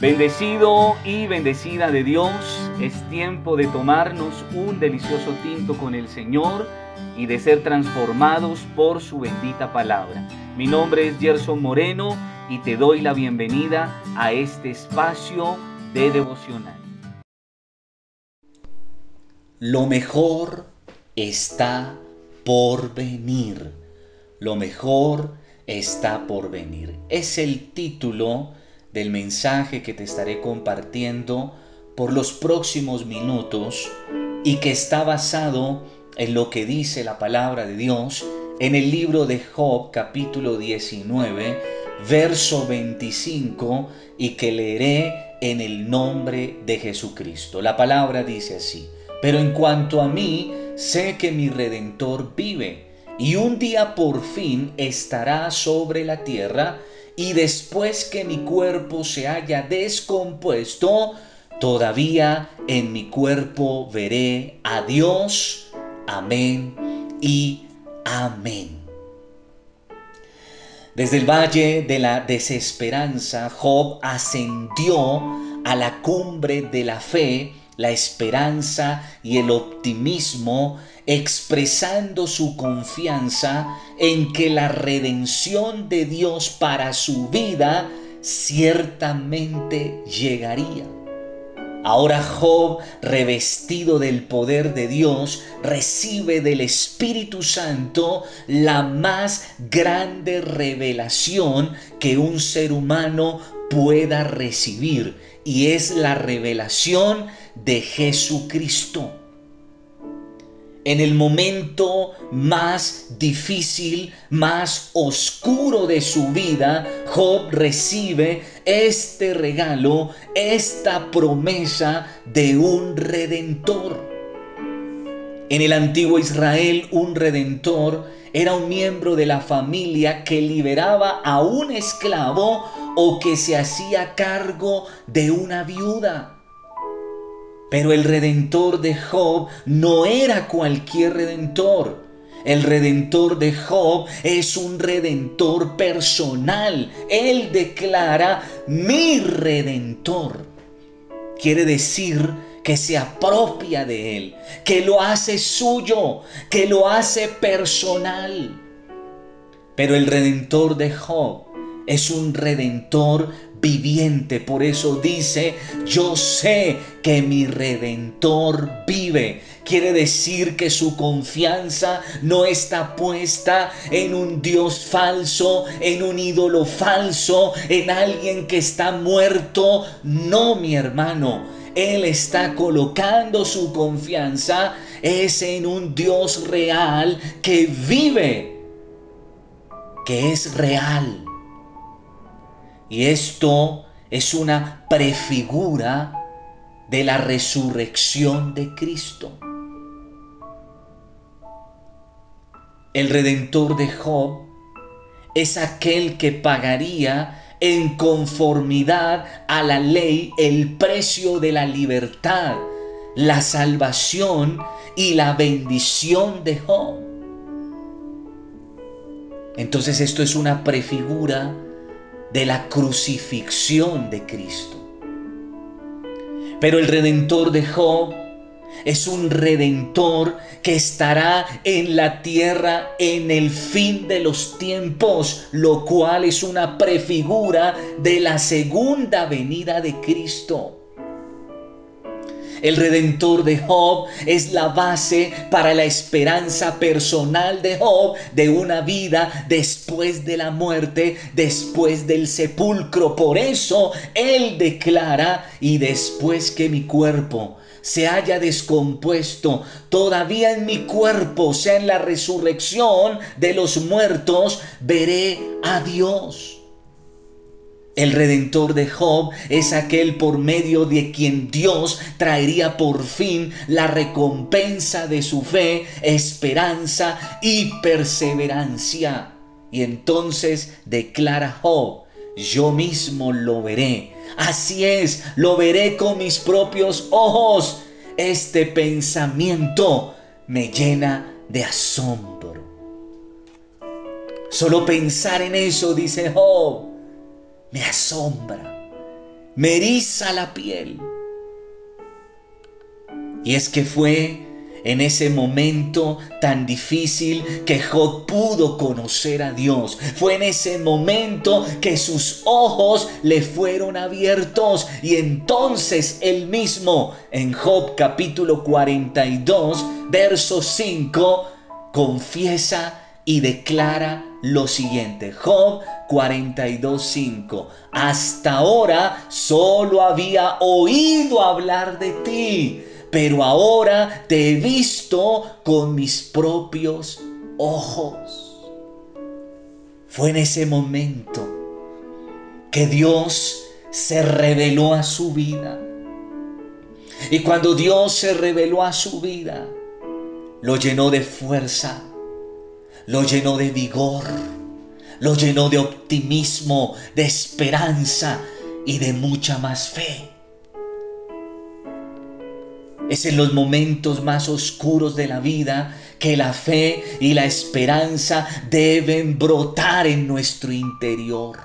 Bendecido y bendecida de Dios, es tiempo de tomarnos un delicioso tinto con el Señor y de ser transformados por su bendita palabra. Mi nombre es Gerson Moreno y te doy la bienvenida a este espacio de devocional. Lo mejor está por venir. Lo mejor está por venir. Es el título del mensaje que te estaré compartiendo por los próximos minutos y que está basado en lo que dice la palabra de Dios en el libro de Job capítulo 19 verso 25 y que leeré en el nombre de Jesucristo. La palabra dice así, pero en cuanto a mí, sé que mi redentor vive y un día por fin estará sobre la tierra y después que mi cuerpo se haya descompuesto, todavía en mi cuerpo veré a Dios. Amén y amén. Desde el valle de la desesperanza, Job ascendió a la cumbre de la fe, la esperanza y el optimismo expresando su confianza en que la redención de Dios para su vida ciertamente llegaría. Ahora Job, revestido del poder de Dios, recibe del Espíritu Santo la más grande revelación que un ser humano pueda recibir, y es la revelación de Jesucristo en el momento más difícil, más oscuro de su vida, Job recibe este regalo, esta promesa de un redentor. En el antiguo Israel, un redentor era un miembro de la familia que liberaba a un esclavo o que se hacía cargo de una viuda. Pero el redentor de Job no era cualquier redentor. El redentor de Job es un redentor personal. Él declara mi redentor. Quiere decir que se apropia de él, que lo hace suyo, que lo hace personal. Pero el redentor de Job es un redentor viviente. Por eso dice, yo sé que mi redentor vive. Quiere decir que su confianza no está puesta en un Dios falso, en un ídolo falso, en alguien que está muerto. No, mi hermano. Él está colocando su confianza es en un Dios real que vive, que es real. Y esto es una prefigura de la resurrección de Cristo. El redentor de Job es aquel que pagaría en conformidad a la ley el precio de la libertad, la salvación y la bendición de Job. Entonces esto es una prefigura de la crucifixión de Cristo. Pero el redentor de Job es un redentor que estará en la tierra en el fin de los tiempos, lo cual es una prefigura de la segunda venida de Cristo. El redentor de Job es la base para la esperanza personal de Job de una vida después de la muerte, después del sepulcro. Por eso él declara, y después que mi cuerpo se haya descompuesto, todavía en mi cuerpo, sea en la resurrección de los muertos, veré a Dios. El redentor de Job es aquel por medio de quien Dios traería por fin la recompensa de su fe, esperanza y perseverancia. Y entonces declara Job, yo mismo lo veré. Así es, lo veré con mis propios ojos. Este pensamiento me llena de asombro. Solo pensar en eso, dice Job, me asombra. me eriza la piel. Y es que fue en ese momento tan difícil que Job pudo conocer a Dios. Fue en ese momento que sus ojos le fueron abiertos y entonces él mismo en Job capítulo 42, verso 5, confiesa y declara lo siguiente. Job 42.5. Hasta ahora solo había oído hablar de ti pero ahora te he visto con mis propios ojos. Fue en ese momento que Dios se reveló a su vida. Y cuando Dios se reveló a su vida, lo llenó de fuerza, lo llenó de vigor, lo llenó de optimismo, de esperanza y de mucha más fe. Es en los momentos más oscuros de la vida que la fe y la esperanza deben brotar en nuestro interior.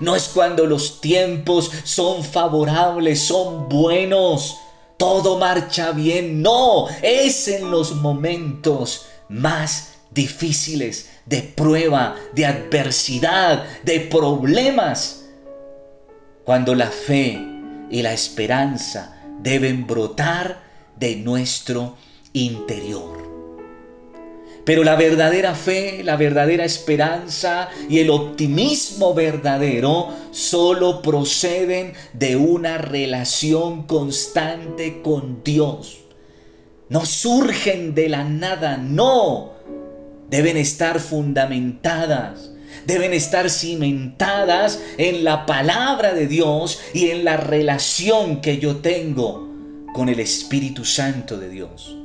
No es cuando los tiempos son favorables, son buenos, todo marcha bien. No, es en los momentos más difíciles, de prueba, de adversidad, de problemas, cuando la fe y la esperanza deben brotar de nuestro interior. Pero la verdadera fe, la verdadera esperanza y el optimismo verdadero solo proceden de una relación constante con Dios. No surgen de la nada, no. Deben estar fundamentadas deben estar cimentadas en la palabra de Dios y en la relación que yo tengo con el Espíritu Santo de Dios.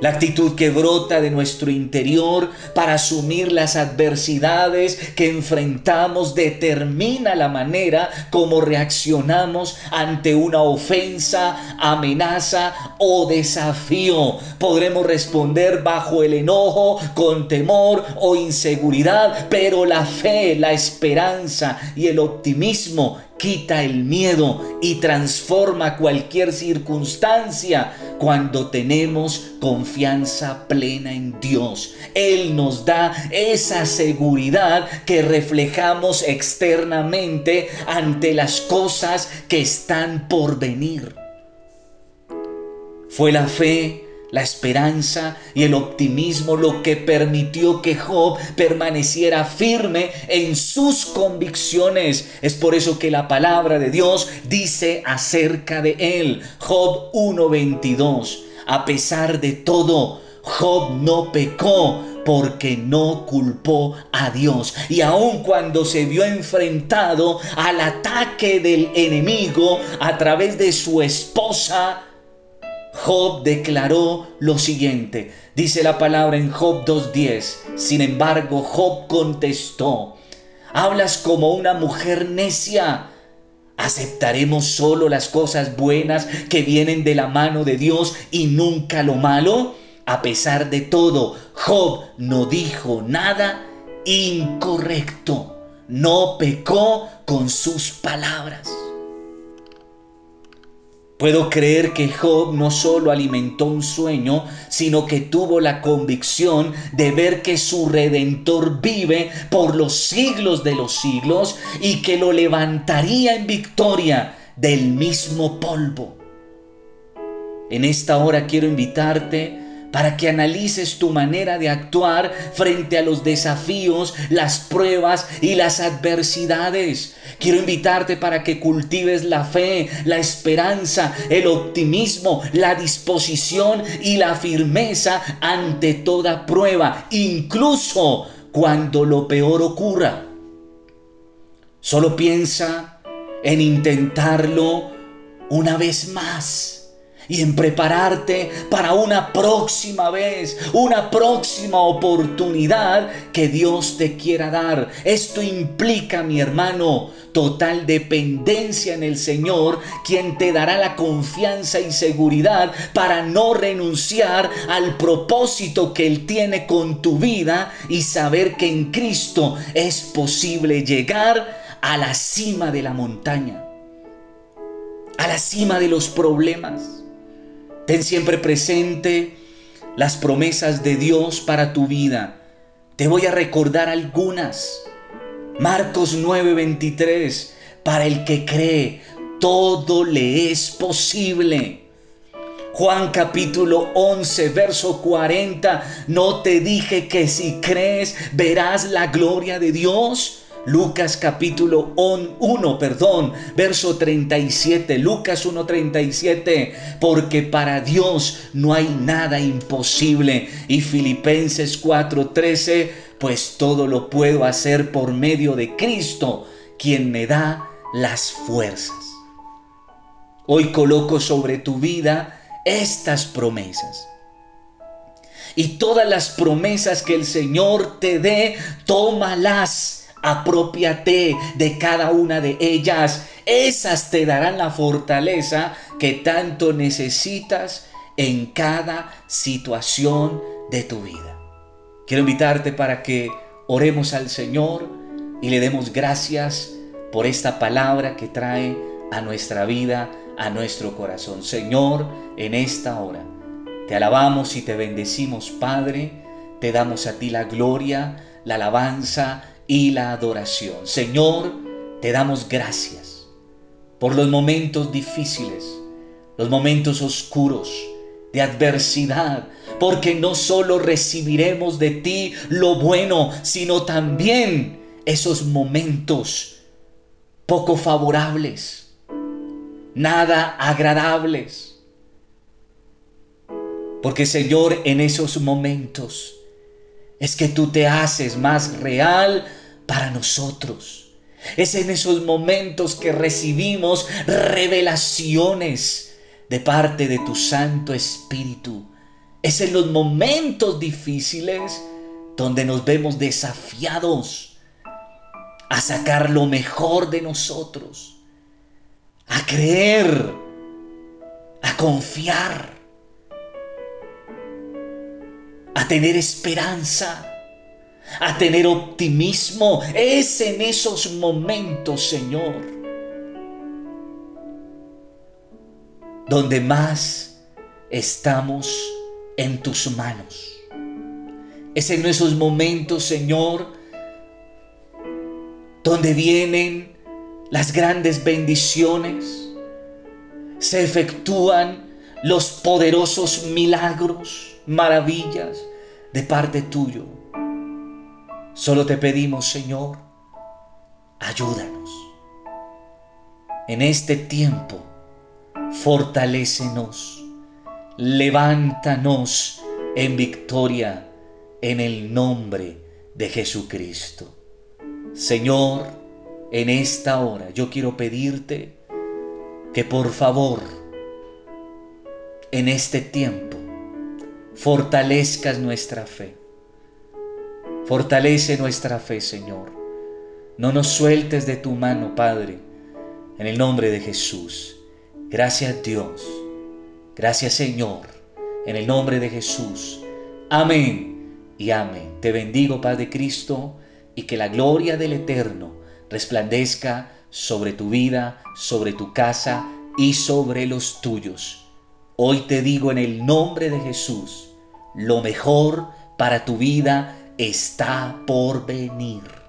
La actitud que brota de nuestro interior para asumir las adversidades que enfrentamos determina la manera como reaccionamos ante una ofensa, amenaza o desafío. Podremos responder bajo el enojo, con temor o inseguridad, pero la fe, la esperanza y el optimismo quita el miedo y transforma cualquier circunstancia cuando tenemos confianza plena en Dios. Él nos da esa seguridad que reflejamos externamente ante las cosas que están por venir. Fue la fe la esperanza y el optimismo lo que permitió que Job permaneciera firme en sus convicciones. Es por eso que la palabra de Dios dice acerca de él, Job 1.22, a pesar de todo, Job no pecó porque no culpó a Dios. Y aun cuando se vio enfrentado al ataque del enemigo a través de su esposa, Job declaró lo siguiente. Dice la palabra en Job 2.10. Sin embargo, Job contestó, hablas como una mujer necia. ¿Aceptaremos solo las cosas buenas que vienen de la mano de Dios y nunca lo malo? A pesar de todo, Job no dijo nada incorrecto. No pecó con sus palabras. Puedo creer que Job no solo alimentó un sueño, sino que tuvo la convicción de ver que su redentor vive por los siglos de los siglos y que lo levantaría en victoria del mismo polvo. En esta hora quiero invitarte para que analices tu manera de actuar frente a los desafíos, las pruebas y las adversidades. Quiero invitarte para que cultives la fe, la esperanza, el optimismo, la disposición y la firmeza ante toda prueba, incluso cuando lo peor ocurra. Solo piensa en intentarlo una vez más y en prepararte para una próxima vez, una próxima oportunidad que Dios te quiera dar. Esto implica, mi hermano, total dependencia en el Señor, quien te dará la confianza y seguridad para no renunciar al propósito que Él tiene con tu vida y saber que en Cristo es posible llegar a la cima de la montaña, a la cima de los problemas. Ten siempre presente las promesas de Dios para tu vida. Te voy a recordar algunas. Marcos 9:23, para el que cree, todo le es posible. Juan capítulo 11, verso 40, no te dije que si crees verás la gloria de Dios. Lucas capítulo 1, perdón, verso 37, Lucas 1:37, porque para Dios no hay nada imposible. Y Filipenses 4:13, pues todo lo puedo hacer por medio de Cristo, quien me da las fuerzas. Hoy coloco sobre tu vida estas promesas. Y todas las promesas que el Señor te dé, tómalas apropiate de cada una de ellas. Esas te darán la fortaleza que tanto necesitas en cada situación de tu vida. Quiero invitarte para que oremos al Señor y le demos gracias por esta palabra que trae a nuestra vida, a nuestro corazón. Señor, en esta hora te alabamos y te bendecimos, Padre. Te damos a ti la gloria, la alabanza y la adoración. Señor, te damos gracias por los momentos difíciles, los momentos oscuros de adversidad, porque no solo recibiremos de ti lo bueno, sino también esos momentos poco favorables, nada agradables. Porque Señor, en esos momentos es que tú te haces más real para nosotros. Es en esos momentos que recibimos revelaciones de parte de tu Santo Espíritu. Es en los momentos difíciles donde nos vemos desafiados a sacar lo mejor de nosotros, a creer, a confiar a tener esperanza, a tener optimismo. Es en esos momentos, Señor, donde más estamos en tus manos. Es en esos momentos, Señor, donde vienen las grandes bendiciones, se efectúan los poderosos milagros maravillas de parte tuyo. Solo te pedimos, Señor, ayúdanos. En este tiempo, fortalécenos, levántanos en victoria en el nombre de Jesucristo. Señor, en esta hora yo quiero pedirte que por favor, en este tiempo, fortalezcas nuestra fe. Fortalece nuestra fe, Señor. No nos sueltes de tu mano, Padre, en el nombre de Jesús. Gracias Dios. Gracias Señor, en el nombre de Jesús. Amén y amén. Te bendigo, Padre Cristo, y que la gloria del Eterno resplandezca sobre tu vida, sobre tu casa y sobre los tuyos. Hoy te digo en el nombre de Jesús, lo mejor para tu vida está por venir.